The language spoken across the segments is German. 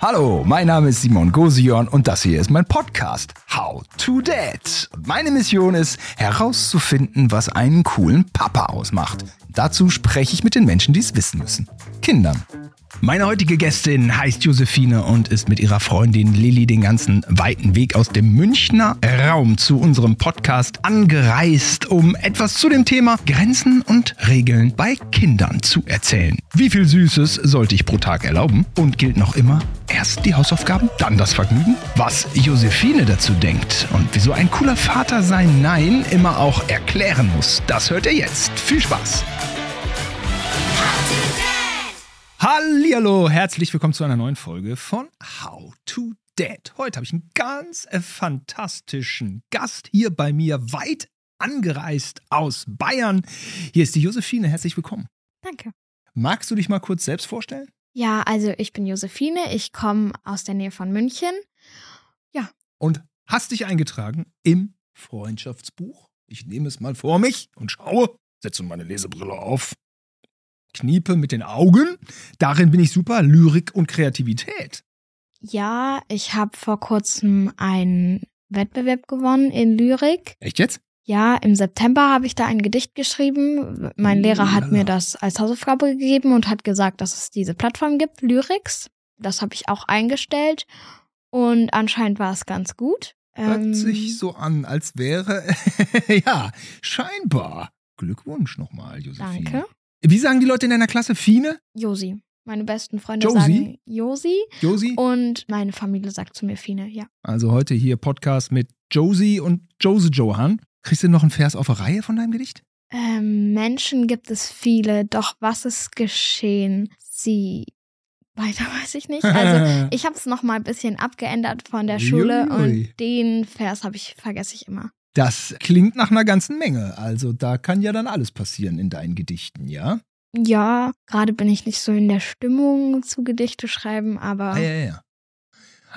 Hallo, mein Name ist Simon Gosion und das hier ist mein Podcast How to Dad. Meine Mission ist herauszufinden, was einen coolen Papa ausmacht. Dazu spreche ich mit den Menschen, die es wissen müssen. Kindern. Meine heutige Gästin heißt Josephine und ist mit ihrer Freundin Lilly den ganzen weiten Weg aus dem Münchner Raum zu unserem Podcast angereist, um etwas zu dem Thema Grenzen und Regeln bei Kindern zu erzählen. Wie viel Süßes sollte ich pro Tag erlauben? Und gilt noch immer erst die Hausaufgaben, dann das Vergnügen? Was Josephine dazu denkt und wieso ein cooler Vater sein Nein immer auch erklären muss, das hört ihr jetzt. Viel Spaß! Hallihallo, herzlich willkommen zu einer neuen Folge von How to Dad. Heute habe ich einen ganz fantastischen Gast hier bei mir, weit angereist aus Bayern. Hier ist die Josephine, herzlich willkommen. Danke. Magst du dich mal kurz selbst vorstellen? Ja, also ich bin Josephine, ich komme aus der Nähe von München. Ja. Und hast dich eingetragen im Freundschaftsbuch? Ich nehme es mal vor mich und schaue, setze meine Lesebrille auf kniepe mit den Augen. Darin bin ich super. Lyrik und Kreativität. Ja, ich habe vor kurzem einen Wettbewerb gewonnen in Lyrik. Echt jetzt? Ja, im September habe ich da ein Gedicht geschrieben. Mein Lehrer hat mir das als Hausaufgabe gegeben und hat gesagt, dass es diese Plattform gibt, Lyrics. Das habe ich auch eingestellt und anscheinend war es ganz gut. Hört ähm, sich so an, als wäre, ja, scheinbar. Glückwunsch nochmal, Josephine. Danke. Wie sagen die Leute in deiner Klasse? Fine? Josi. Meine besten Freunde Josie? sagen Josi. Josi. Und meine Familie sagt zu mir Fine, ja. Also heute hier Podcast mit Josie und Jose Johan. Kriegst du noch einen Vers auf der Reihe von deinem Gedicht? Ähm, Menschen gibt es viele, doch was ist geschehen? Sie weiter weiß ich nicht. Also ich habe es noch mal ein bisschen abgeändert von der Schule Ui. und den Vers habe ich vergesse ich immer. Das klingt nach einer ganzen Menge. Also da kann ja dann alles passieren in deinen Gedichten, ja? Ja, gerade bin ich nicht so in der Stimmung zu Gedichte schreiben, aber. Ah, ja, ja.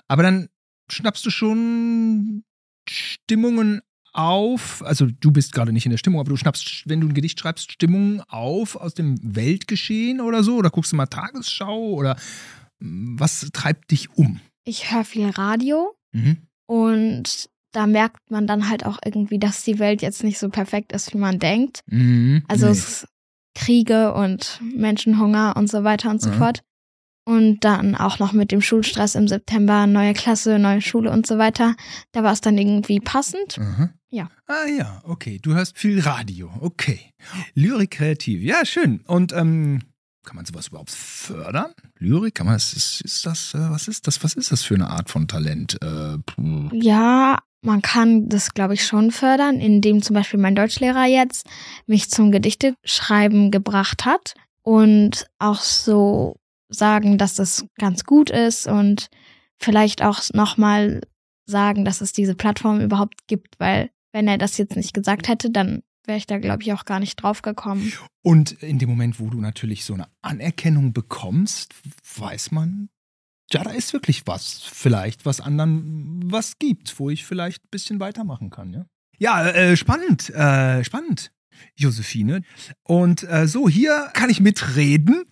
Aber dann schnappst du schon Stimmungen auf, also du bist gerade nicht in der Stimmung, aber du schnappst, wenn du ein Gedicht schreibst, Stimmungen auf aus dem Weltgeschehen oder so? Oder guckst du mal Tagesschau oder hm, was treibt dich um? Ich höre viel Radio mhm. und da merkt man dann halt auch irgendwie, dass die Welt jetzt nicht so perfekt ist, wie man denkt. Mhm, also nee. es Kriege und Menschenhunger und so weiter und so mhm. fort. Und dann auch noch mit dem Schulstress im September, neue Klasse, neue Schule und so weiter. Da war es dann irgendwie passend. Mhm. Ja. Ah ja, okay. Du hörst viel Radio. Okay. Lyrik kreativ. Ja, schön. Und ähm, kann man sowas überhaupt fördern? Lyrik, kann man das, ist, ist das, äh, was ist das, was ist das für eine Art von Talent? Äh, ja, man kann das, glaube ich, schon fördern, indem zum Beispiel mein Deutschlehrer jetzt mich zum Gedichteschreiben gebracht hat und auch so sagen, dass das ganz gut ist und vielleicht auch nochmal sagen, dass es diese Plattform überhaupt gibt, weil wenn er das jetzt nicht gesagt hätte, dann wäre ich da, glaube ich, auch gar nicht drauf gekommen. Und in dem Moment, wo du natürlich so eine Anerkennung bekommst, weiß man, ja, da ist wirklich was, vielleicht, was anderen was gibt, wo ich vielleicht ein bisschen weitermachen kann, ja. Ja, äh, spannend, äh, spannend. Josephine. Und äh, so, hier kann ich mitreden.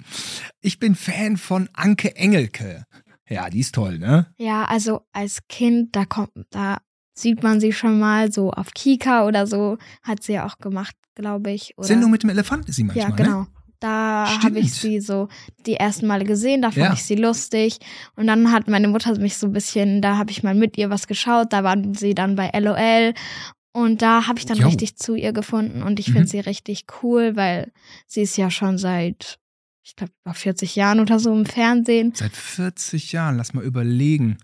Ich bin Fan von Anke Engelke. Ja, die ist toll, ne? Ja, also als Kind, da kommt, da sieht man sie schon mal so auf Kika oder so, hat sie ja auch gemacht, glaube ich. Oder Sendung mit dem Elefant ist sie manchmal, Ja, genau. Ne? Da habe ich sie so die ersten Male gesehen, da fand ja. ich sie lustig. Und dann hat meine Mutter mich so ein bisschen, da habe ich mal mit ihr was geschaut, da waren sie dann bei LOL. Und da habe ich dann jo. richtig zu ihr gefunden und ich finde mhm. sie richtig cool, weil sie ist ja schon seit, ich glaube, über 40 Jahren oder so im Fernsehen. Seit 40 Jahren, lass mal überlegen.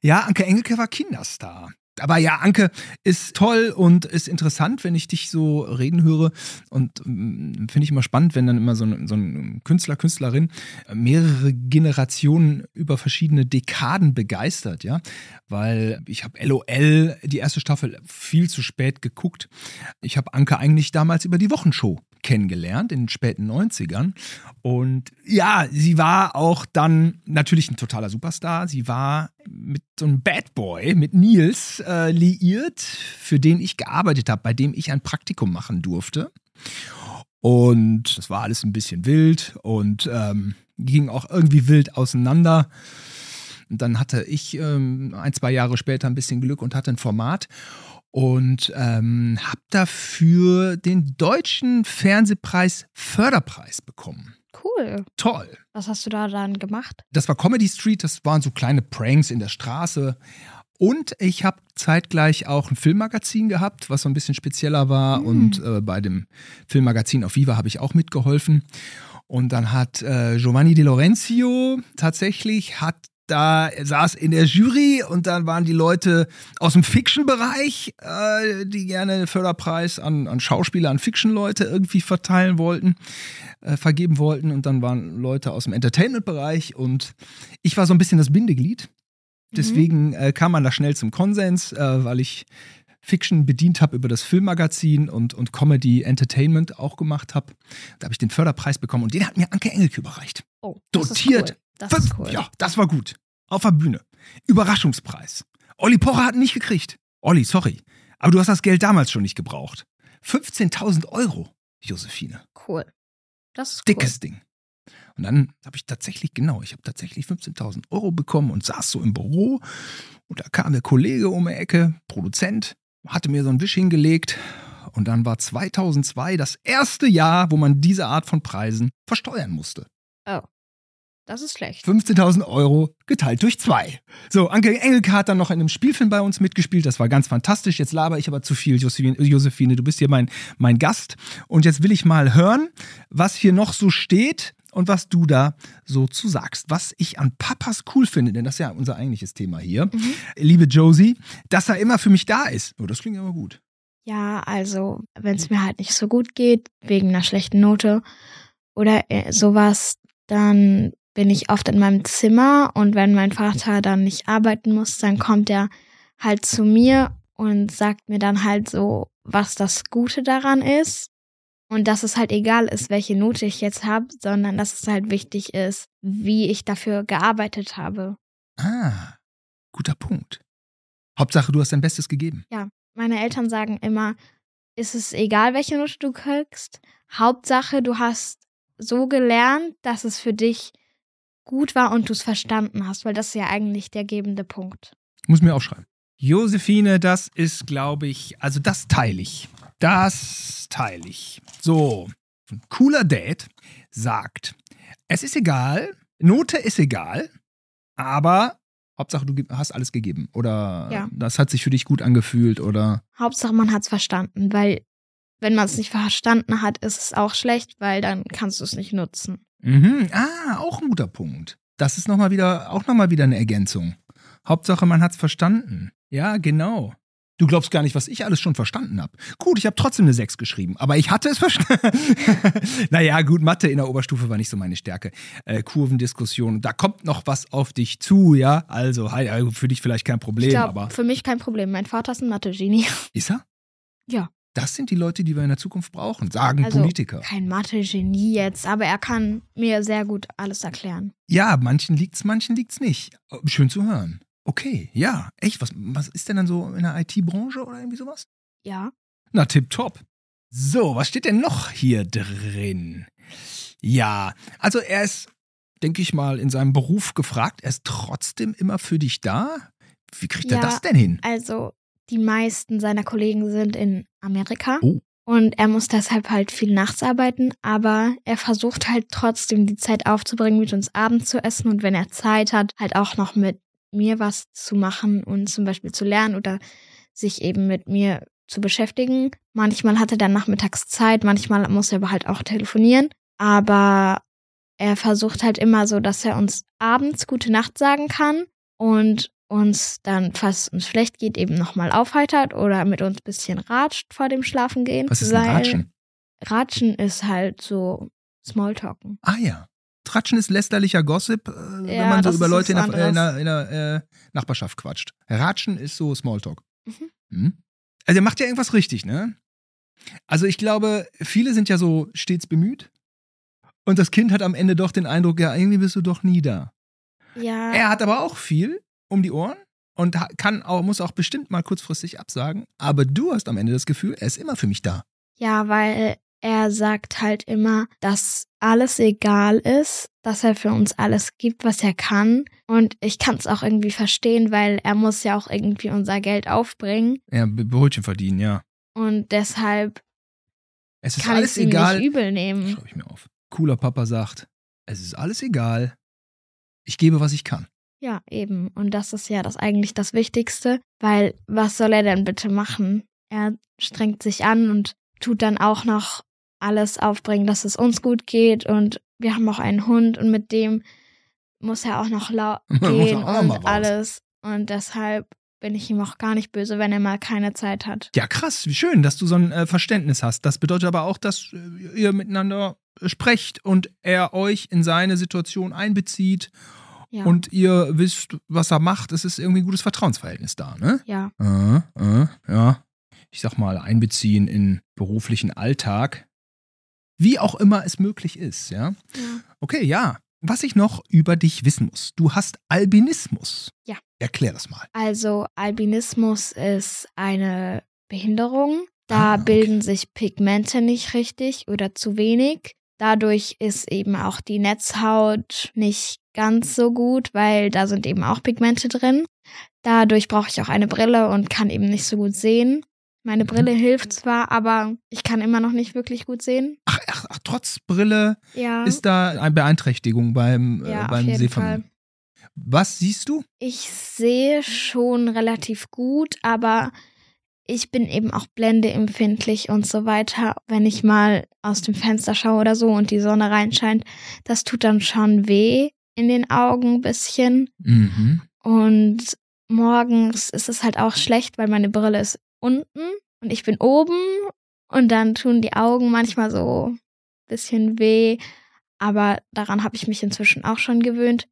Ja, Anke Engelke war Kinderstar. Aber ja, Anke ist toll und ist interessant, wenn ich dich so reden höre. Und ähm, finde ich immer spannend, wenn dann immer so ein, so ein Künstler, Künstlerin mehrere Generationen über verschiedene Dekaden begeistert, ja. Weil ich habe LOL, die erste Staffel, viel zu spät geguckt. Ich habe Anke eigentlich damals über die Wochenshow kennengelernt in den späten 90ern. Und ja, sie war auch dann natürlich ein totaler Superstar. Sie war mit so einem Bad Boy, mit Nils, äh, liiert, für den ich gearbeitet habe, bei dem ich ein Praktikum machen durfte. Und es war alles ein bisschen wild und ähm, ging auch irgendwie wild auseinander. Und dann hatte ich ähm, ein, zwei Jahre später ein bisschen Glück und hatte ein Format und ähm, habe dafür den deutschen Fernsehpreis Förderpreis bekommen. Cool. Toll. Was hast du da dann gemacht? Das war Comedy Street, das waren so kleine Pranks in der Straße. Und ich habe zeitgleich auch ein Filmmagazin gehabt, was so ein bisschen spezieller war. Mhm. Und äh, bei dem Filmmagazin auf Viva habe ich auch mitgeholfen. Und dann hat äh, Giovanni De Lorenzio tatsächlich hat da saß in der Jury und dann waren die Leute aus dem Fiction-Bereich, äh, die gerne einen Förderpreis an, an Schauspieler, an Fiction-Leute irgendwie verteilen wollten, äh, vergeben wollten. Und dann waren Leute aus dem Entertainment-Bereich und ich war so ein bisschen das Bindeglied. Deswegen äh, kam man da schnell zum Konsens, äh, weil ich Fiction bedient habe über das Filmmagazin und, und Comedy Entertainment auch gemacht habe. Da habe ich den Förderpreis bekommen und den hat mir Anke Engelke überreicht. Oh, Dotiert. Cool. Das ist cool. Ja, das war gut. Auf der Bühne. Überraschungspreis. Olli Pocher hat ihn nicht gekriegt. Olli, sorry. Aber du hast das Geld damals schon nicht gebraucht. 15.000 Euro, Josephine. Cool. Das ist Dickes Ding. Und dann habe ich tatsächlich, genau, ich habe tatsächlich 15.000 Euro bekommen und saß so im Büro. Und da kam der Kollege um die Ecke, Produzent, hatte mir so einen Wisch hingelegt. Und dann war 2002 das erste Jahr, wo man diese Art von Preisen versteuern musste. cool. Oh. Das ist schlecht. 15.000 Euro geteilt durch zwei. So, Anke Engelke hat dann noch in einem Spielfilm bei uns mitgespielt. Das war ganz fantastisch. Jetzt laber ich aber zu viel, Josephine. Josephine du bist hier mein, mein Gast. Und jetzt will ich mal hören, was hier noch so steht und was du da so zu sagst. Was ich an Papas cool finde, denn das ist ja unser eigentliches Thema hier. Mhm. Liebe Josie, dass er immer für mich da ist. Oh, das klingt aber gut. Ja, also, wenn es mir halt nicht so gut geht, wegen einer schlechten Note oder äh, sowas, dann bin ich oft in meinem Zimmer und wenn mein Vater dann nicht arbeiten muss, dann kommt er halt zu mir und sagt mir dann halt so, was das Gute daran ist. Und dass es halt egal ist, welche Note ich jetzt habe, sondern dass es halt wichtig ist, wie ich dafür gearbeitet habe. Ah, guter Punkt. Hauptsache, du hast dein Bestes gegeben. Meine Eltern sagen immer, ist es egal, welche Note du kriegst. Hauptsache, du hast so gelernt, dass es für dich gut war und du es verstanden hast, weil das ist ja eigentlich der gebende Punkt. Muss mir aufschreiben. Josephine, das ist, glaube ich, also das teile ich. Das teile ich. So, cooler Dad sagt, es ist egal, Note ist egal, aber Hauptsache du hast alles gegeben oder Ja. das hat sich für dich gut angefühlt oder Hauptsache, man hat es verstanden, weil wenn man es nicht verstanden hat, ist es auch schlecht, weil dann kannst du es nicht nutzen. Mhm. ah, auch ein guter Punkt. Das ist noch mal wieder auch nochmal wieder eine Ergänzung. Hauptsache man hat's verstanden. Ja, genau. Du glaubst gar nicht, was ich alles schon verstanden habe. Gut, ich habe trotzdem eine 6 geschrieben, aber ich hatte es verstanden. naja, gut, Mathe in der Oberstufe war nicht so meine Stärke. Äh, Kurvendiskussion, da kommt noch was auf dich zu, ja? Also, also für dich vielleicht kein Problem, Ich glaube, aber für mich kein Problem. Mein Vater ist ein Mathe-Genie. ist er? Ja. Das sind die Leute, die wir in der Zukunft brauchen, sagen Also, Politiker. Kein Mathe-Genie jetzt, aber er kann mir sehr gut alles erklären. Ja, manchen liegt's, manchen liegt's nicht. Schön zu hören. Okay, ja, echt, was, was ist denn dann so in der IT-Branche oder irgendwie sowas? Ja. Na, tipptopp. So, was steht denn noch hier drin? Ja, also er ist, denke ich mal, in seinem Beruf gefragt. Er ist trotzdem immer für dich da. Wie kriegt er Ja. das denn hin? Also, die meisten seiner Kollegen sind in Amerika. Oh. Und er muss deshalb halt viel nachts arbeiten, aber er versucht halt trotzdem die Zeit aufzubringen, mit uns abends zu essen und wenn er Zeit hat, halt auch noch mit mir was zu machen und zum Beispiel zu lernen oder sich eben mit mir zu beschäftigen. Manchmal hat er dann nachmittags Zeit, manchmal muss er aber halt auch telefonieren, aber er versucht halt immer so, dass er uns abends gute Nacht sagen kann und uns dann, falls uns schlecht geht, eben nochmal aufheitert oder mit uns ein bisschen ratscht vor dem Schlafengehen. Was ist weil Ratschen? Ratschen ist halt so Smalltalken. Ah ja. Tratschen ist lästerlicher Gossip, äh, wenn Ja, man so über Leute in der, in der, in der äh, Nachbarschaft quatscht. Ratschen ist so Smalltalk. Mhm. Hm? Also er macht ja irgendwas richtig, ne? Also ich glaube, viele sind ja so stets bemüht. Und das Kind hat am Ende doch den Eindruck, ja, irgendwie bist du doch nie da. Ja, Er hat aber auch viel um die Ohren und kann auch, muss auch bestimmt mal kurzfristig absagen. Aber du hast am Ende das Gefühl, er ist immer für mich da. ja, weil er sagt halt immer, dass alles egal ist, dass er für uns alles gibt, was er kann. Und ich kann es auch irgendwie verstehen, weil er muss ja auch irgendwie unser Geld aufbringen. Ja, Brötchen verdienen, ja. Und deshalb Es ist kann alles ich egal. nicht übel nehmen. Schau ich mir auf. Cooler Papa sagt, es ist alles egal. Ich gebe, was ich kann. Ja, eben. Und das ist ja das eigentlich das Wichtigste, weil was soll er denn bitte machen? Er strengt sich an und tut dann auch noch alles aufbringen, dass es uns gut geht und wir haben auch einen Hund und mit dem muss er auch noch lau Muss er gehen auch und alles. Und deshalb bin ich ihm auch gar nicht böse, wenn er mal keine Zeit hat. Ja, krass, wie schön, dass du so ein äh, Verständnis hast. Das bedeutet aber auch, dass äh, ihr miteinander sprecht und er euch in seine Situation einbezieht Ja. und ihr wisst, was er macht. Es ist irgendwie ein gutes Vertrauensverhältnis da, ne? ja. Äh, äh, ja. Ich sag mal, einbeziehen in beruflichen Alltag. Wie auch immer es möglich ist, ja. ja. Okay, ja. Was ich noch über dich wissen muss. Du hast Albinismus. Ja. Erklär das mal. Also Albinismus ist eine Behinderung. Da Ah, okay. bilden sich Pigmente nicht richtig oder zu wenig. Dadurch ist eben auch die Netzhaut nicht ganz so gut, weil da sind eben auch Pigmente drin. Dadurch brauche ich auch eine Brille und kann eben nicht so gut sehen. Meine. Brille hilft zwar, aber ich kann immer noch nicht wirklich gut sehen. Ach, ach, ach trotz Brille Ja, ist da eine Beeinträchtigung beim, ja äh, beim Sehvermögen. Was siehst du? Ich sehe schon relativ gut, aber ich bin eben auch blendeempfindlich und so weiter. Wenn ich mal aus dem Fenster schaue oder so und die Sonne reinscheint, das tut dann schon weh in den Augen ein bisschen. Mhm. Und morgens ist es halt auch schlecht, weil meine Brille ist unten und ich bin oben und dann tun die Augen manchmal so ein bisschen weh. Aber daran habe ich mich inzwischen auch schon gewöhnt.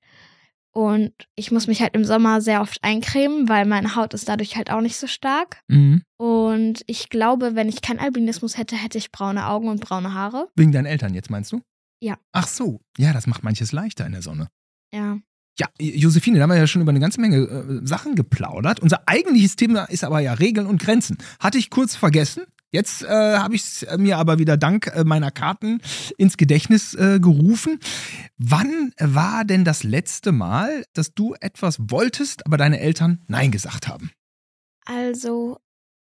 Und ich muss mich halt im Sommer sehr oft eincremen, weil meine Haut ist dadurch halt auch nicht so stark. Mhm. Und ich glaube, wenn ich keinen Albinismus hätte, hätte ich braune Augen und braune Haare. Wegen deinen Eltern jetzt, meinst du? Ja. Ach so. Ja, das macht manches leichter in der Sonne. Ja. Ja, Josephine, da haben wir ja schon über eine ganze Menge äh, Sachen geplaudert. Unser eigentliches Thema ist aber ja Regeln und Grenzen. Hatte ich kurz vergessen. Jetzt äh, habe ich es mir aber wieder dank äh, meiner Karten ins Gedächtnis äh, gerufen. Wann war denn das letzte Mal, dass du etwas wolltest, aber deine Eltern Nein gesagt haben? Also,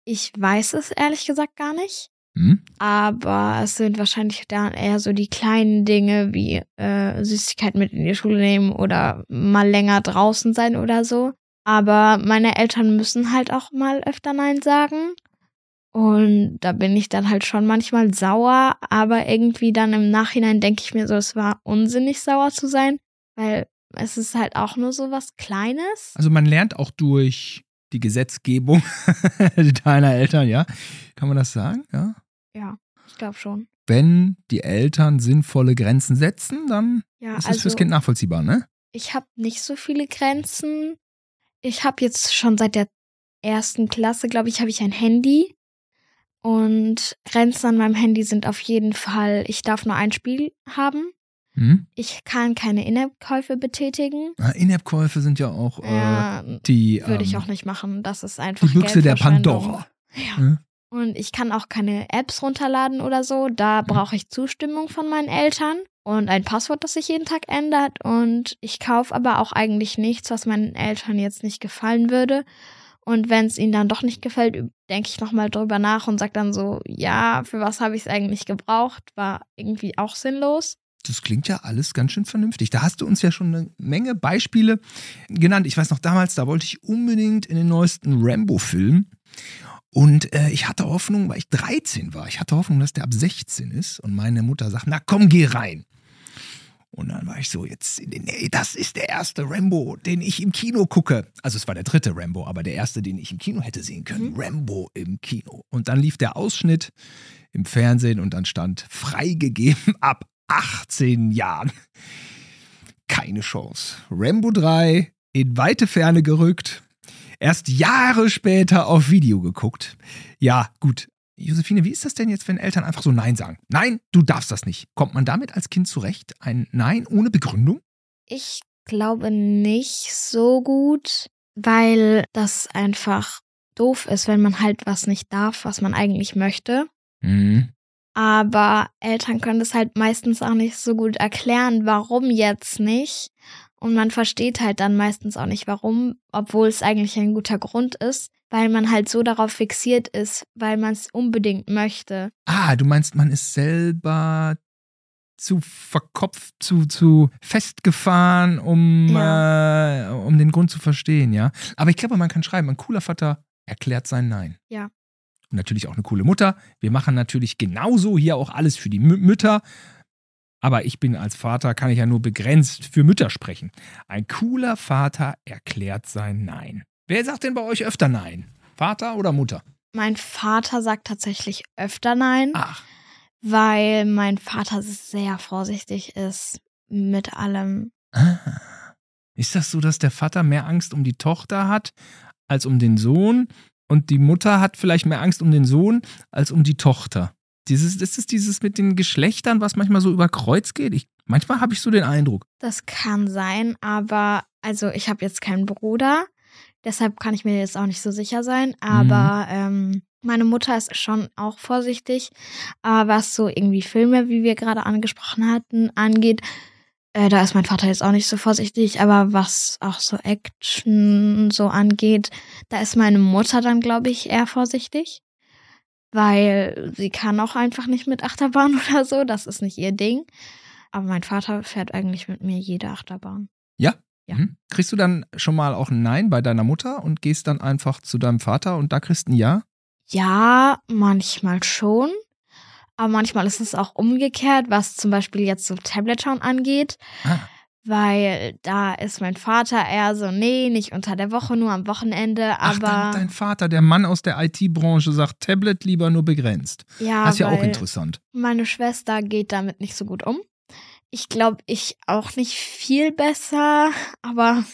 ich weiß es ehrlich gesagt gar nicht. Hm? Aber es sind wahrscheinlich dann eher so die kleinen Dinge wie äh, Süßigkeiten mit in die Schule nehmen oder mal länger draußen sein oder so. Aber meine Eltern müssen halt auch mal öfter Nein sagen. Und da bin ich dann halt schon manchmal sauer, aber irgendwie dann im Nachhinein denke ich mir so, es war unsinnig sauer zu sein, weil es ist halt auch nur so was Kleines. Also man lernt auch durch die Gesetzgebung deiner Eltern, ja? Kann man das sagen? Ja. Ja, ich glaube schon. Wenn die Eltern sinnvolle Grenzen setzen, dann Ja, ist das also fürs Kind nachvollziehbar, ne? ich habe nicht so viele Grenzen. Ich habe jetzt schon seit der ersten Klasse, glaube ich, habe ich ein Handy. Und Grenzen an meinem Handy sind auf jeden Fall, ich darf nur ein Spiel haben. Hm? Ich kann keine In-App-Käufe betätigen. Ah, In-App-Käufe sind ja auch äh, Ja, die, würde ich ähm, auch nicht machen. Das ist einfach die Büchse der. Pandora. Ja. Hm? Und ich kann auch keine Apps runterladen oder so. Da brauche ich Zustimmung von meinen Eltern und ein Passwort, das sich jeden Tag ändert. Und ich kaufe aber auch eigentlich nichts, was meinen Eltern jetzt nicht gefallen würde. Und wenn es ihnen dann doch nicht gefällt, denke ich nochmal drüber nach und sage dann so, ja, für was habe ich es eigentlich gebraucht? War irgendwie auch sinnlos. Das klingt ja alles ganz schön vernünftig. Da hast du uns ja schon eine Menge Beispiele genannt. Ich weiß noch damals, da wollte ich unbedingt in den neuesten Rambo-Film. Und äh, ich hatte Hoffnung, weil ich 13 war, ich hatte Hoffnung, dass der ab 16 ist. Und meine Mutter sagt, na komm, geh rein. Und dann war ich so, jetzt, nee, das ist der erste Rambo, den ich im Kino gucke. Also es war der dritte Rambo, aber der erste, den ich im Kino hätte sehen können. Rambo im Kino. Und dann lief der Ausschnitt im Fernsehen und dann stand freigegeben ab 18 Jahren. Keine Chance. Rambo 3 in weite Ferne gerückt. Erst Jahre später auf Video geguckt. Ja, gut. Josephine, wie ist das denn jetzt, wenn Eltern einfach so Nein sagen? Nein, du darfst das nicht. Kommt man damit als Kind zurecht? Ein Nein ohne Begründung? Ich glaube nicht so gut, weil das einfach doof ist, wenn man halt was nicht darf, was man eigentlich möchte. Mhm. Aber Eltern können das halt meistens auch nicht so gut erklären, warum jetzt nicht. Und man versteht halt dann meistens auch nicht, warum, obwohl es eigentlich ein guter Grund ist, weil man halt so darauf fixiert ist, weil man es unbedingt möchte. Ah, du meinst, man ist selber zu verkopft, zu, zu festgefahren, um, Ja. äh, um den Grund zu verstehen, ja. Aber ich glaube, man kann schreiben, ein cooler Vater erklärt sein Nein. Ja. Und natürlich auch eine coole Mutter. Wir machen natürlich genauso hier auch alles für die Mü Mütter. Aber ich bin als Vater, kann ich ja nur begrenzt für Mütter sprechen. Ein cooler Vater erklärt sein Nein. Wer sagt denn bei euch öfter Nein? Vater oder Mutter? Mein Vater sagt tatsächlich öfter Nein, Ach, weil mein Vater sehr vorsichtig ist mit allem. Ah. Ist das so, dass der Vater mehr Angst um die Tochter hat als um den Sohn und die Mutter hat vielleicht mehr Angst um den Sohn als um die Tochter? Dieses, ist es dieses mit den Geschlechtern, was manchmal so über Kreuz geht? Ich, manchmal habe ich so den Eindruck. Das kann sein, aber also ich habe jetzt keinen Bruder, deshalb kann ich mir jetzt auch nicht so sicher sein. Aber ähm, meine Mutter ist schon auch vorsichtig. Aber was so irgendwie Filme, wie wir gerade angesprochen hatten, angeht, äh, da ist mein Vater jetzt auch nicht so vorsichtig. Aber was auch so Action so angeht, da ist meine Mutter dann, glaube ich, eher vorsichtig. Weil sie kann auch einfach nicht mit Achterbahn oder so. Das ist nicht ihr Ding. Aber mein Vater fährt eigentlich mit mir jede Achterbahn. Ja. Mhm. Kriegst du dann schon mal auch ein Nein bei deiner Mutter und gehst dann einfach zu deinem Vater und da kriegst du ein Ja? Ja, manchmal schon. Aber manchmal ist es auch umgekehrt, was zum Beispiel jetzt so Tablet-Schauen angeht. Ah. Weil da ist mein Vater eher so, nee, nicht unter der Woche, nur am Wochenende. Ach, dein, Aber dein Vater, der Mann aus der IT-Branche, sagt Tablet lieber nur begrenzt. ja, das ist ja auch interessant. meine Schwester geht damit nicht so gut um. Ich glaube, ich auch nicht viel besser. Aber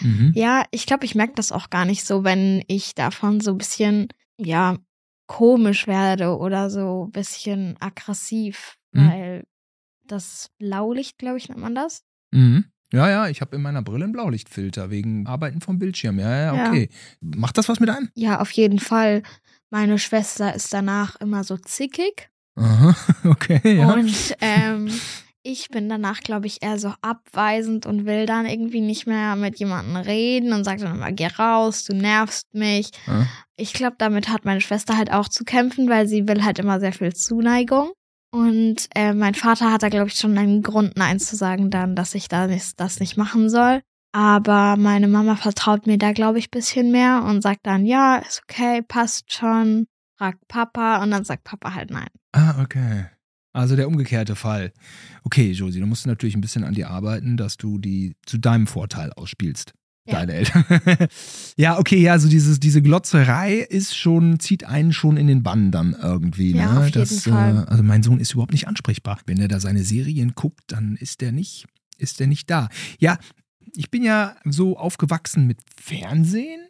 Mhm. Ja, ich glaube, ich merke das auch gar nicht so, wenn ich davon so ein bisschen, ja, komisch werde oder so ein bisschen aggressiv, Mhm. weil das Blaulicht, glaube ich, nennt man das. Mhm. Ja, ja, ich habe in meiner Brille einen Blaulichtfilter wegen Arbeiten vom Bildschirm. Ja, ja, Ja. okay. Macht das was mit einem? Ja, auf jeden Fall. Meine Schwester ist danach immer so zickig Aha, okay, ja. und ähm, ich bin danach, glaube ich, eher so abweisend und will dann irgendwie nicht mehr mit jemandem reden und sage dann immer, geh raus, du nervst mich. Ja. ich glaube, damit hat meine Schwester halt auch zu kämpfen, weil sie will halt immer sehr viel Zuneigung. Und äh, mein Vater hat da, glaube ich, schon einen Grund, Nein zu sagen, dann, dass ich da nicht, das nicht machen soll. Aber meine Mama vertraut mir da, glaube ich, bisschen mehr und sagt dann, ja, ist okay, passt schon, fragt Papa und dann sagt Papa halt nein. Ah, okay. Also der umgekehrte Fall. Okay, Josie, du musst natürlich ein bisschen an dir arbeiten, dass du die zu deinem Vorteil ausspielst. Ja. Deine Eltern. ja, okay, ja, also dieses, diese Glotzerei ist schon, zieht einen schon in den Bann dann irgendwie. Ja, ne? auf jeden das, Fall. Äh, also mein Sohn ist überhaupt nicht ansprechbar. Wenn er da seine Serien guckt, dann ist der nicht, ist der nicht da. Ja, ich bin ja so aufgewachsen mit Fernsehen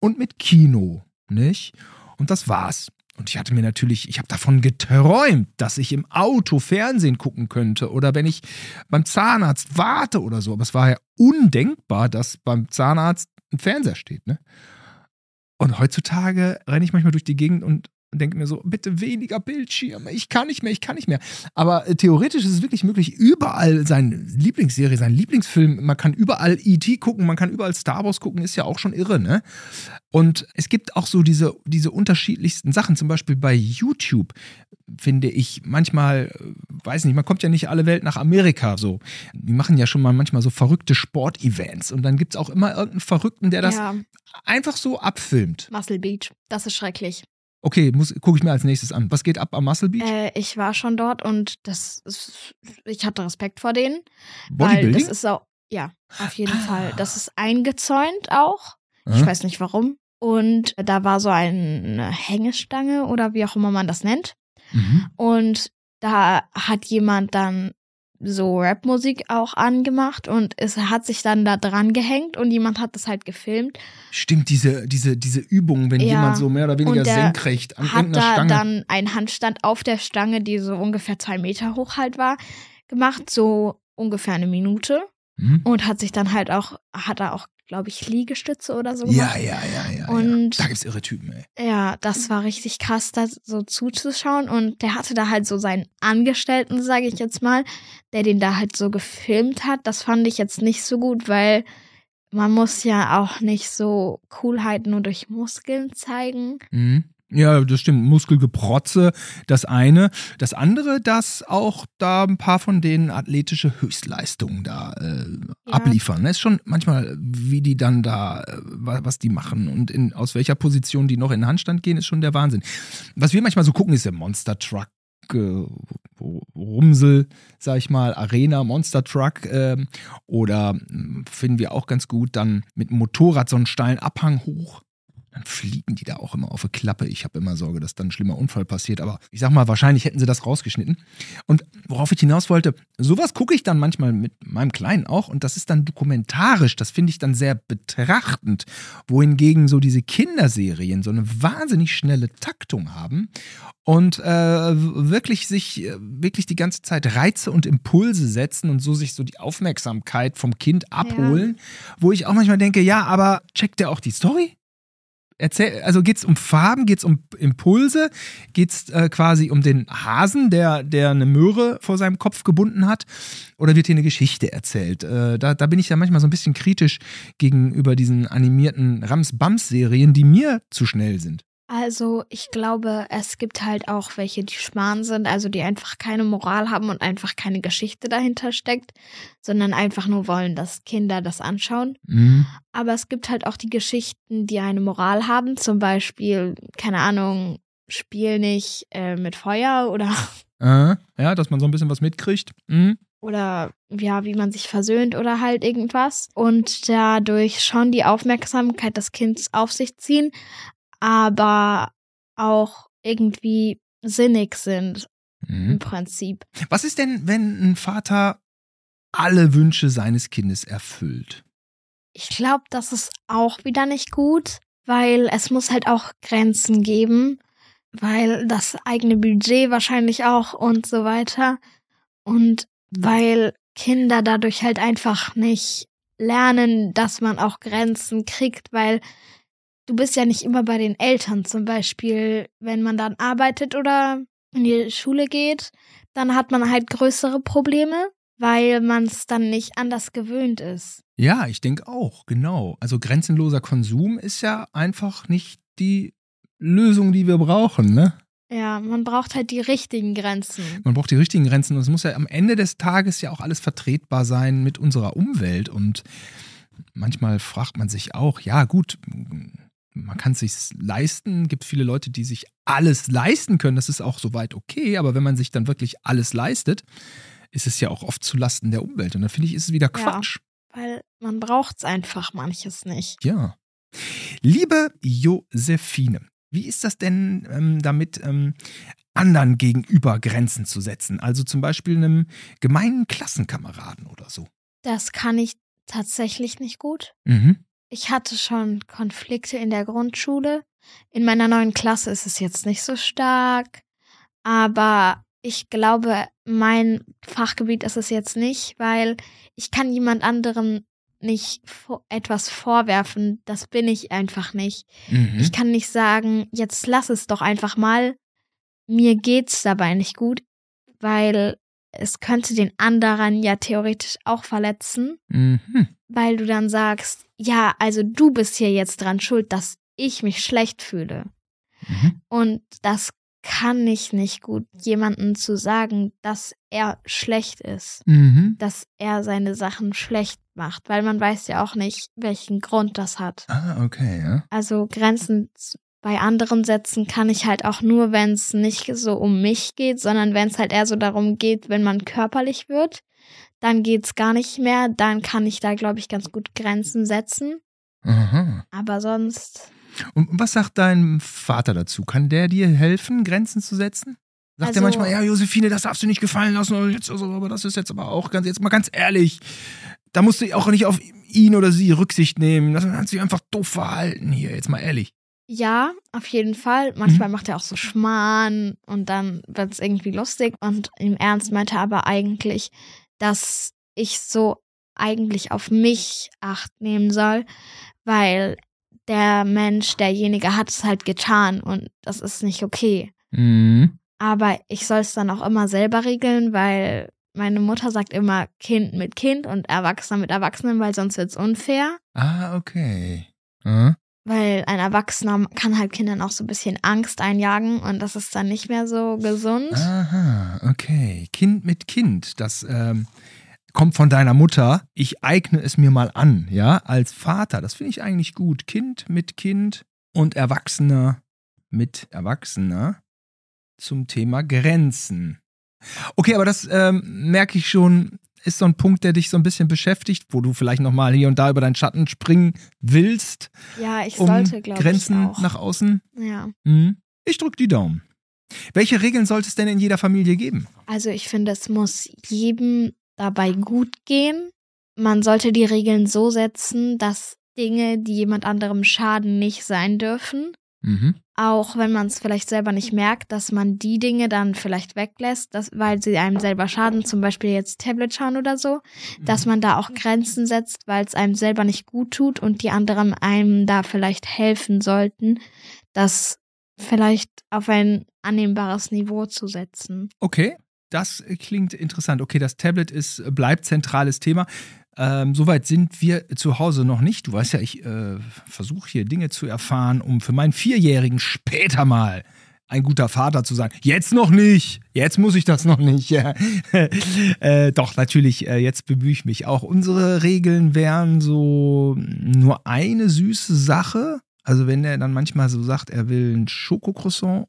und mit Kino, nicht? Und das war's. Und ich hatte mir natürlich, ich habe davon geträumt, dass ich im Auto Fernsehen gucken könnte oder wenn ich beim Zahnarzt warte oder so. Aber es war ja undenkbar, dass beim Zahnarzt ein Fernseher steht. Ne? Und heutzutage renne ich manchmal durch die Gegend und denke mir so, bitte weniger Bildschirme, ich kann nicht mehr, ich kann nicht mehr. Aber äh, theoretisch ist es wirklich möglich, überall seine Lieblingsserie, seinen Lieblingsfilm, man kann überall E.T. gucken, man kann überall Star Wars gucken, ist ja auch schon irre, ne? Und es gibt auch so diese, diese unterschiedlichsten Sachen, zum Beispiel bei YouTube, finde ich manchmal, äh, weiß nicht, man kommt ja nicht alle Welt nach Amerika so. Die machen ja schon mal manchmal so verrückte Sportevents und dann gibt es auch immer irgendeinen Verrückten, der das ja, einfach so abfilmt. Muscle Beach, das ist schrecklich. Okay, gucke ich mir als nächstes an. Was geht ab am Muscle Beach? Äh, ich war schon dort und das ist, ich hatte Respekt vor denen. Weil Bodybuilding? das ist so, ja, auf jeden Ah. Fall. Das ist eingezäunt auch. Ich Aha. weiß nicht warum. Und da war so eine Hängestange oder wie auch immer man das nennt. Mhm. Und da hat jemand dann so Rapmusik auch angemacht und es hat sich dann da dran gehängt und jemand hat das halt gefilmt. Stimmt, diese, diese, diese Übung, wenn Ja. jemand so mehr oder weniger senkrecht an hat irgendeiner da Stange. dann einen Handstand auf der Stange, die so ungefähr zwei Meter hoch halt war, gemacht, so ungefähr eine Minute. Mhm. und hat sich dann halt auch, hat er auch, glaube ich, Liegestütze oder so Ja, ja, ja, ja. Und- ja. Da gibt's irre Typen, ey. Ja, das war richtig krass, da so zuzuschauen. Und der hatte da halt so seinen Angestellten, sage ich jetzt mal, der den da halt so gefilmt hat. Das fand ich jetzt nicht so gut, weil man muss ja auch nicht so Coolheit nur durch Muskeln zeigen. Mhm. Ja, das stimmt. Muskelgeprotze, das eine. Das andere, dass auch da ein paar von denen athletische Höchstleistungen da äh, Ja. abliefern. Es ist schon manchmal, wie die dann da, äh, wa- was die machen und in, aus welcher Position die noch in den Handstand gehen, ist schon der Wahnsinn. Was wir manchmal so gucken, ist der Monster Truck. äh, Rumsel, sag ich mal, Arena, Monster Truck ähm, oder mh, finden wir auch ganz gut, dann mit dem Motorrad so einen steilen Abhang hoch dann fliegen die da auch immer auf die Klappe. Ich habe immer Sorge, dass dann ein schlimmer Unfall passiert. Aber ich sag mal, wahrscheinlich hätten sie das rausgeschnitten. Und worauf ich hinaus wollte, sowas gucke ich dann manchmal mit meinem Kleinen auch. Und das ist dann dokumentarisch. Das finde ich dann sehr betrachtend. Wohingegen so diese Kinderserien so eine wahnsinnig schnelle Taktung haben und äh, wirklich sich wirklich die ganze Zeit Reize und Impulse setzen und so sich so die Aufmerksamkeit vom Kind abholen, wo ich auch manchmal denke, ja, aber checkt der auch die Story? Erzähl, also geht es um Farben, geht es um Impulse, geht es äh, quasi um den Hasen, der, der eine Möhre vor seinem Kopf gebunden hat, oder wird hier eine Geschichte erzählt? Äh, da, da bin ich ja manchmal so ein bisschen kritisch gegenüber diesen animierten Rams-Bams-Serien, die mir zu schnell sind. Also ich glaube, es gibt halt auch welche, die Schmarrn sind, also die einfach keine Moral haben und einfach keine Geschichte dahinter steckt, sondern einfach nur wollen, dass Kinder das anschauen. Mhm. Aber es gibt halt auch die Geschichten, die eine Moral haben, zum Beispiel, keine Ahnung, spiel nicht äh, mit Feuer oder Äh, ja, dass man so ein bisschen was mitkriegt. Mhm. oder ja, wie man sich versöhnt oder halt irgendwas und dadurch schon die Aufmerksamkeit des Kindes auf sich ziehen, aber auch irgendwie sinnig sind Mhm. im Prinzip. Was ist denn, wenn ein Vater alle Wünsche seines Kindes erfüllt? Ich glaube, das ist auch wieder nicht gut, weil es muss halt auch Grenzen geben, weil das eigene Budget wahrscheinlich auch und so weiter und weil Kinder dadurch halt einfach nicht lernen, dass man auch Grenzen kriegt, weil du bist ja nicht immer bei den Eltern zum Beispiel, wenn man dann arbeitet oder in die Schule geht, dann hat man halt größere Probleme, weil man es dann nicht anders gewöhnt ist. Ja, ich denke auch, genau. Also grenzenloser Konsum ist ja einfach nicht die Lösung, die wir brauchen, ne? Ja, man braucht halt die richtigen Grenzen. Man braucht die richtigen Grenzen und es muss ja am Ende des Tages ja auch alles vertretbar sein mit unserer Umwelt. Und manchmal fragt man sich auch, ja gut, man kann es sich leisten, gibt viele Leute, die sich alles leisten können, das ist auch soweit okay, aber wenn man sich dann wirklich alles leistet, ist es ja auch oft zu Lasten der Umwelt. Und dann finde ich, ist es wieder Ja. Quatsch. Weil man braucht's einfach manches nicht. Ja. Liebe Josephine, wie ist das denn ähm, damit, ähm, anderen gegenüber Grenzen zu setzen? Also zum Beispiel einem gemeinen Klassenkameraden oder so. Das kann ich tatsächlich nicht gut. Mhm. Ich hatte schon Konflikte in der Grundschule. In meiner neuen Klasse ist es jetzt nicht so stark. Aber ich glaube, mein Fachgebiet ist es jetzt nicht, weil ich kann jemand anderem nicht etwas vorwerfen. Das bin ich einfach nicht. Mhm. Ich kann nicht sagen, jetzt lass es doch einfach mal. Mir geht's dabei nicht gut, weil es könnte den anderen ja theoretisch auch verletzen, Mhm. weil du dann sagst, ja, also du bist hier jetzt dran schuld, dass ich mich schlecht fühle. Mhm. Und das kann ich nicht gut, jemandem zu sagen, dass er schlecht ist, Mhm. dass er seine Sachen schlecht macht, weil man weiß ja auch nicht, welchen Grund das hat. Ah, okay, ja. Also Grenzen bei anderen setzen kann ich halt auch nur, wenn es nicht so um mich geht, sondern wenn es halt eher so darum geht, wenn man körperlich wird, dann geht's gar nicht mehr. Dann kann ich da, glaube ich, ganz gut Grenzen setzen. Aha. Aber sonst, Und was sagt dein Vater dazu? Kann der dir helfen, Grenzen zu setzen? Sagt Also- er manchmal, ja, Josephine, das darfst du nicht gefallen lassen, oder jetzt, also, aber das ist jetzt aber auch ganz, jetzt mal ganz ehrlich, da musst du auch nicht auf ihn oder sie Rücksicht nehmen. Das hat sich einfach doof verhalten hier, jetzt mal ehrlich. Ja, auf jeden Fall. Manchmal macht er auch so Schmarrn und dann wird's irgendwie lustig. Und im Ernst meinte er aber eigentlich, dass ich so eigentlich auf mich Acht nehmen soll, weil der Mensch, derjenige hat es halt getan und das ist nicht okay. Mhm. Aber ich soll es dann auch immer selber regeln, weil meine Mutter sagt immer Kind mit Kind und Erwachsener mit Erwachsenen, weil sonst wird's unfair. Ah, okay. Hm? Weil ein Erwachsener kann halt Kindern auch so ein bisschen Angst einjagen und das ist dann nicht mehr so gesund. Aha, okay. Kind mit Kind, das ähm, kommt von deiner Mutter. Ich eigne es mir mal an, ja, als Vater. Das finde ich eigentlich gut. Kind mit Kind und Erwachsener mit Erwachsener zum Thema Grenzen. Okay, aber das ähm, merke ich schon, ist so ein Punkt, der dich so ein bisschen beschäftigt, wo du vielleicht nochmal hier und da über deinen Schatten springen willst. Ja, ich um sollte, glaube ich, Grenzen nach außen. ja. Mhm. Ich drücke die Daumen. Welche Regeln sollte es denn in jeder Familie geben? Also ich finde, es muss jedem dabei gut gehen. Man sollte die Regeln so setzen, dass Dinge, die jemand anderem schaden, nicht sein dürfen. Mhm. Auch wenn man es vielleicht selber nicht merkt, dass man die Dinge dann vielleicht weglässt, dass, weil sie einem selber schaden, zum Beispiel jetzt Tablet schauen oder so, dass man da auch Grenzen setzt, weil es einem selber nicht gut tut und die anderen einem da vielleicht helfen sollten, das vielleicht auf ein annehmbares Niveau zu setzen. Okay, das klingt interessant. Okay, das Tablet ist, bleibt zentrales Thema. Ähm, Soweit sind wir zu Hause noch nicht. Du weißt ja, ich äh, versuche hier Dinge zu erfahren, um für meinen Vierjährigen später mal ein guter Vater zu sein. Jetzt noch nicht. Jetzt muss ich das noch nicht. Äh, doch, natürlich, äh, jetzt bemühe ich mich auch. Unsere Regeln wären so nur eine süße Sache. Also wenn er dann manchmal so sagt, er will ein Schokocroissant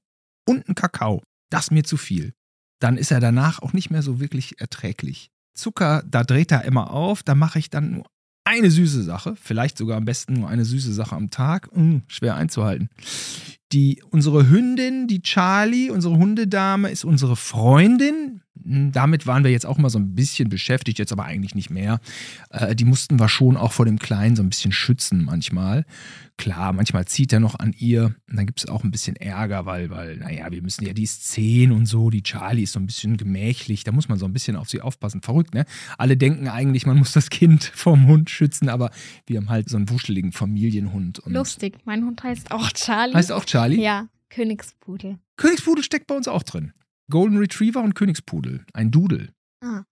und einen Kakao, das ist mir zu viel. Dann ist er danach auch nicht mehr so wirklich erträglich. Zucker, da dreht er immer auf, da mache ich dann nur eine süße Sache, vielleicht sogar am besten nur eine süße Sache am Tag, Hm, schwer einzuhalten. Die, unsere Hündin, die Charlie, unsere Hundedame, ist unsere Freundin. Hm, Damit waren wir jetzt auch mal so ein bisschen beschäftigt, jetzt aber eigentlich nicht mehr. Äh, die mussten wir schon auch vor dem Kleinen so ein bisschen schützen manchmal. Klar, manchmal zieht er noch an ihr. Und dann gibt es auch ein bisschen Ärger, weil, weil, naja, wir müssen ja, die ist zehn und so, die Charlie ist so ein bisschen gemächlich. Da muss man so ein bisschen auf sie aufpassen. Verrückt, ne? Alle denken eigentlich, man muss das Kind vom Hund schützen, aber wir haben halt so einen wuscheligen Familienhund. Und Lustig, mein Hund heißt auch Charlie. Heißt auch Charlie? Ja, Königspudel. Königspudel steckt bei uns auch drin. Golden Retriever und Königspudel. Ein Dudel. Ah.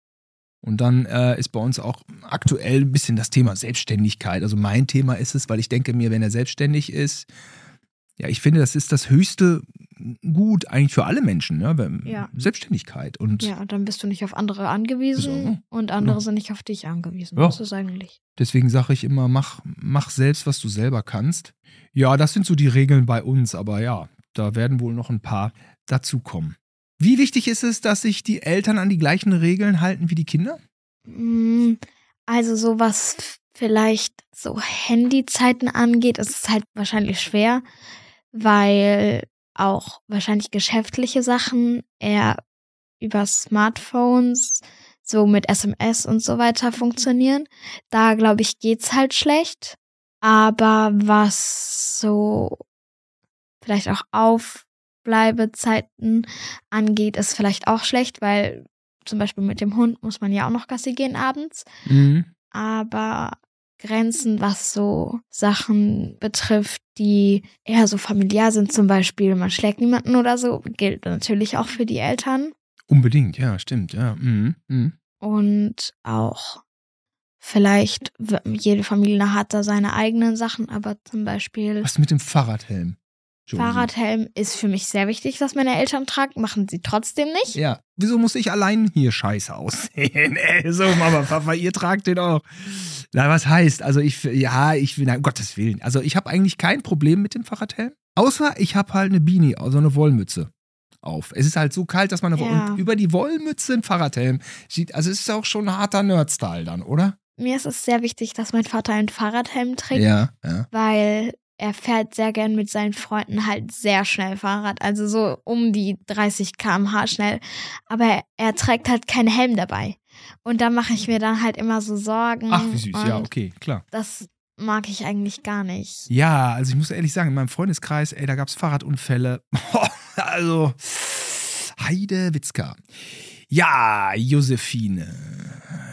Und dann äh, ist bei uns auch aktuell ein bisschen das Thema Selbstständigkeit. Also mein Thema ist es, weil ich denke mir, wenn er selbstständig ist, ja, ich finde, das ist das höchste Gut eigentlich für alle Menschen, ne? Ja. Selbstständigkeit. Und Ja, und dann bist du nicht auf andere angewiesen So. und andere Ja. sind nicht auf dich angewiesen. Ja. Das ist eigentlich. deswegen sage ich immer, mach, mach selbst, was du selber kannst. Ja, das sind so die Regeln bei uns, aber ja, da werden wohl noch ein paar dazukommen. Wie wichtig ist es, dass sich die Eltern an die gleichen Regeln halten wie die Kinder? Mm, Also so was f- vielleicht so Handyzeiten angeht, ist es halt wahrscheinlich schwer, weil auch wahrscheinlich geschäftliche Sachen eher über Smartphones so mit SMS und so weiter funktionieren. Da glaube ich geht's halt schlecht. Aber was so vielleicht auch Aufbleibezeiten angeht, ist vielleicht auch schlecht, weil zum Beispiel mit dem Hund muss man ja auch noch Gassi gehen abends. Mhm. Aber Grenzen, was so Sachen betrifft, die eher so familiär sind, zum Beispiel man schlägt niemanden oder so, gilt natürlich auch für die Eltern. Unbedingt, ja, stimmt, ja. Mhm. Mhm. Und auch vielleicht, jede Familie hat da seine eigenen Sachen, aber zum Beispiel Was mit dem Fahrradhelm? Fahrradhelm ist für mich sehr wichtig, dass meine Eltern tragen, machen sie trotzdem nicht. Ja. Wieso muss ich allein hier scheiße aussehen? Ey, so, Mama, Papa, ihr tragt den auch. Na, was heißt? Also ich, ja, ich will, na, um Gottes Willen. Also ich habe eigentlich kein Problem mit dem Fahrradhelm. Außer ich habe halt eine Beanie, also eine Wollmütze auf. Es ist halt so kalt, dass man eine Ja. und über die Wollmütze ein Fahrradhelm sieht. Also es ist auch schon ein harter Nerd-Style dann, oder? Mir ist es sehr wichtig, dass mein Vater einen Fahrradhelm trägt. Ja, ja. weil er fährt sehr gern mit seinen Freunden halt sehr schnell Fahrrad, also so um die 30 km/h schnell. Aber er, er trägt halt keinen Helm dabei. Und da mache ich mir dann halt immer so Sorgen. Ach, wie süß. Ja, okay, klar. Das mag ich eigentlich gar nicht. Ja, also ich muss ehrlich sagen, in meinem Freundeskreis, ey, da gab es Fahrradunfälle. also, Heide Witzka. Ja, Josephine.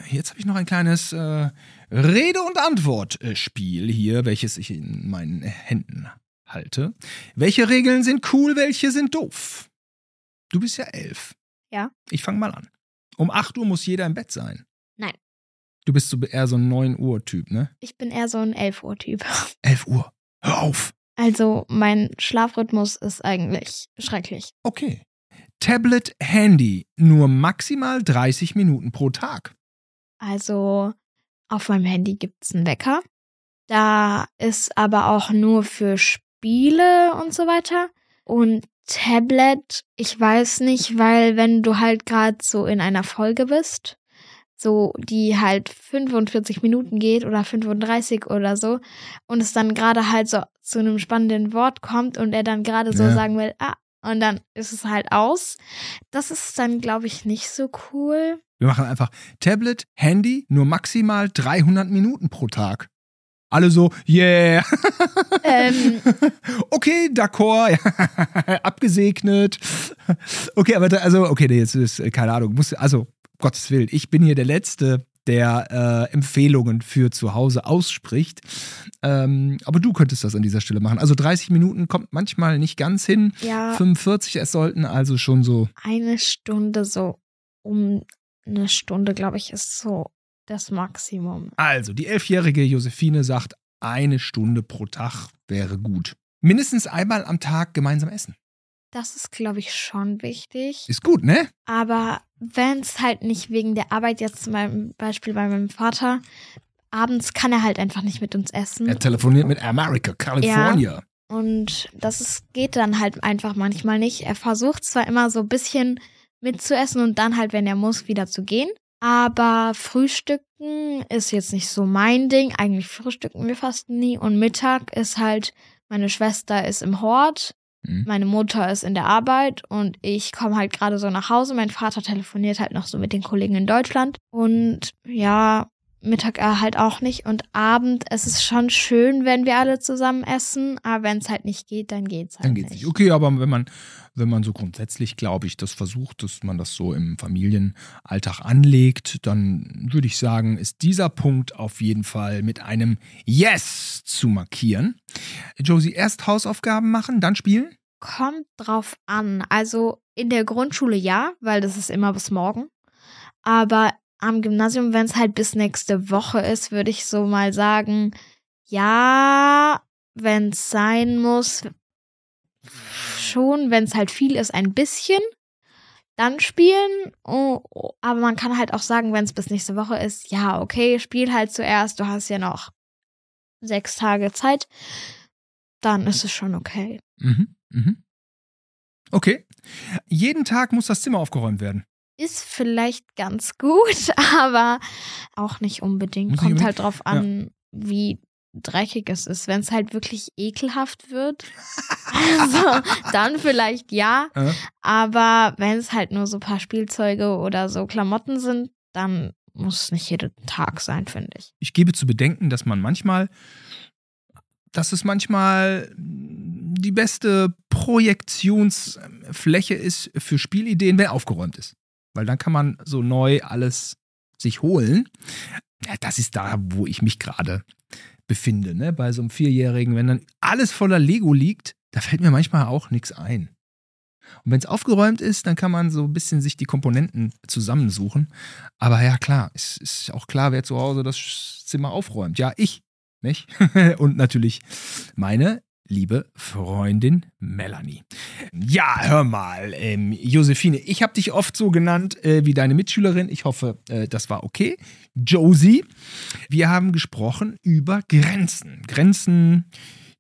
jetzt habe ich noch ein kleines äh, Rede- und Antwort-Spiel hier, welches ich in meinen Händen halte. Welche Regeln sind cool, welche sind doof? Du bist ja elf. Ja. Ich fange mal an. Um 8 Uhr muss jeder im Bett sein. Nein. Du bist so eher so ein 9 Uhr Typ, ne? Ich bin eher so ein 11 Uhr Typ. 11 Uhr. Hör auf. Also mein Schlafrhythmus ist eigentlich schrecklich. Okay. Tablet, Handy, nur maximal 30 Minuten pro Tag. Also auf meinem Handy gibt's einen Wecker. Da ist aber auch nur für Spiele und so weiter. Und Tablet, ich weiß nicht, weil wenn du halt gerade so in einer Folge bist, so die halt 45 Minuten geht oder 35 oder so und es dann gerade halt so zu einem spannenden Wort kommt und er dann gerade so Ja. sagen will, ah, und dann ist es halt aus. Das ist dann, glaube ich, nicht so cool. Wir machen einfach Tablet, Handy, nur maximal 300 Minuten pro Tag. Alle so, yeah. Ähm, okay, d'accord, abgesegnet. Okay, aber da, also, okay, jetzt ist, äh, keine Ahnung, muss, also, Gottes Willen, ich bin hier der Letzte, der äh, Empfehlungen für zu Hause ausspricht. Ähm, aber du könntest das an dieser Stelle machen. Also 30 Minuten kommt manchmal nicht ganz hin. ja, 45, es sollten also schon so eine Stunde so um eine Stunde, glaube ich, ist so das Maximum. Also, die elfjährige Josephine sagt, eine Stunde pro Tag wäre gut. Mindestens einmal am Tag gemeinsam essen. Das ist, glaube ich, schon wichtig. Ist gut, ne? Aber wenn es halt nicht wegen der Arbeit, jetzt zum Beispiel bei meinem Vater, abends kann er halt einfach nicht mit uns essen. Er telefoniert mit America, California. Und das ist, geht dann halt einfach manchmal nicht. Er versucht zwar immer so ein bisschen mitzuessen und dann halt, wenn er muss, wieder zu gehen. Aber Frühstücken ist jetzt nicht so mein Ding. Eigentlich frühstücken wir fast nie. Und Mittag ist halt, meine Schwester ist im Hort, Hm. meine Mutter ist in der Arbeit und ich komme halt gerade so nach Hause. Mein Vater telefoniert halt noch so mit den Kollegen in Deutschland. Und ja, Mittag er halt auch nicht. Und Abend, es ist schon schön, wenn wir alle zusammen essen, aber wenn es halt nicht geht, dann geht's halt Dann geht's nicht. nicht. Okay, aber wenn man, wenn man so grundsätzlich, glaube ich, das versucht, dass man das so im Familienalltag anlegt, dann würde ich sagen, ist dieser Punkt auf jeden Fall mit einem Yes zu markieren. Josie, erst Hausaufgaben machen, dann spielen? Kommt drauf an. Also in der Grundschule ja, weil das ist immer bis morgen. Aber am Gymnasium, wenn es halt bis nächste Woche ist, würde ich so mal sagen, ja, wenn es sein muss, schon, wenn es halt viel ist, ein bisschen. Dann spielen, oh, oh, aber man kann halt auch sagen, wenn es bis nächste Woche ist, ja, okay, spiel halt zuerst, du hast ja noch sechs Tage Zeit, dann ist es schon okay. Mhm, mhm. Okay. Jeden Tag muss das Zimmer aufgeräumt werden. Ist vielleicht ganz gut, aber auch nicht unbedingt. Muss Kommt halt drauf an, wie dreckig es ist. Wenn es halt wirklich ekelhaft wird, also, dann vielleicht ja. Äh? Aber wenn es halt nur so ein paar Spielzeuge oder so Klamotten sind, dann muss es nicht jeden Tag sein, finde ich. ich gebe zu bedenken, dass man manchmal, dass es manchmal die beste Projektionsfläche ist für Spielideen, wenn aufgeräumt ist. Weil dann kann man so neu alles sich holen. Ja, das ist da, wo ich mich gerade befinde, ne? Bei so einem Vierjährigen, wenn dann alles voller Lego liegt, da fällt mir manchmal auch nichts ein. Und wenn es aufgeräumt ist, dann kann man so ein bisschen sich die Komponenten zusammensuchen. Aber ja, klar, es ist auch klar, wer zu Hause das Zimmer aufräumt. Ja, ich, nicht? Und natürlich meine liebe Freundin Melanie. Ja, hör mal, ähm, Josephine, ich habe dich oft so genannt äh, wie deine Mitschülerin. Ich hoffe, äh, das war okay. Josie, wir haben gesprochen über Grenzen. Grenzen,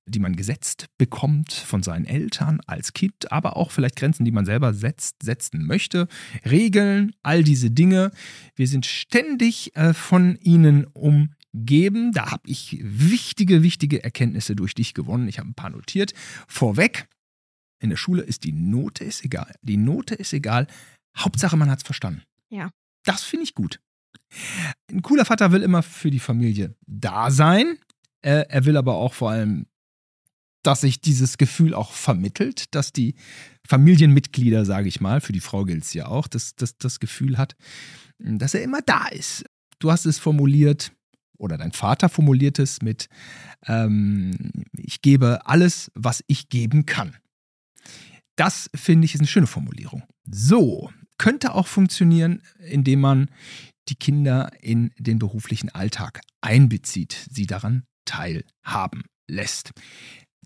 die man gesetzt bekommt von seinen Eltern als Kind, aber auch vielleicht Grenzen, die man selber setzt, setzen möchte. Regeln, all diese Dinge. Wir sind ständig äh, von ihnen umgeben. Da habe ich wichtige, wichtige Erkenntnisse durch dich gewonnen. Ich habe ein paar notiert. Vorweg, in der Schule ist die Note ist egal. Die Note ist egal. Hauptsache, man hat es verstanden. Ja. Das finde ich gut. Ein cooler Vater will immer für die Familie da sein. Äh, er will aber auch vor allem, dass sich dieses Gefühl auch vermittelt, dass die Familienmitglieder, sage ich mal, für die Frau gilt es ja auch, dass das, das Gefühl hat, dass er immer da ist. du hast es formuliert, oder dein Vater formuliert es mit, ähm, ich gebe alles, was ich geben kann. Das finde ich ist eine schöne Formulierung. So, könnte auch funktionieren, indem man die Kinder in den beruflichen Alltag einbezieht, sie daran teilhaben lässt.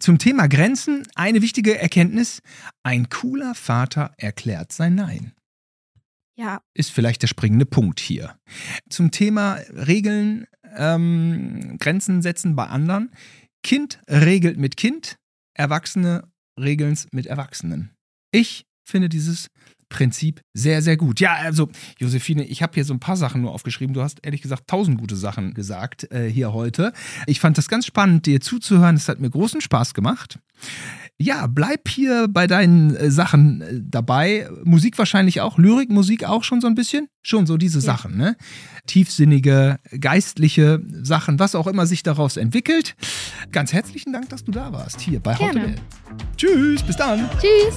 Zum Thema Grenzen eine wichtige Erkenntnis. Ein cooler Vater erklärt sein Nein. Ja. Ist vielleicht der springende Punkt hier. Zum Thema Regeln, ähm, Grenzen setzen bei anderen. Kind regelt mit Kind, Erwachsene regeln es mit Erwachsenen. Ich finde dieses Prinzip sehr, sehr gut. Ja, also, Josephine, ich habe hier so ein paar Sachen nur aufgeschrieben. Du hast ehrlich gesagt tausend gute Sachen gesagt äh, hier heute. Ich fand das ganz spannend, dir zuzuhören. Es hat mir großen Spaß gemacht. Ja, bleib hier bei deinen äh, Sachen äh, dabei. Musik wahrscheinlich auch, Lyrik, Musik auch schon so ein bisschen. Schon so diese ja. Sachen, ne? Tiefsinnige, geistliche Sachen, was auch immer sich daraus entwickelt. Ganz herzlichen Dank, dass du da warst hier bei Gerne. Tschüss, bis dann. Tschüss.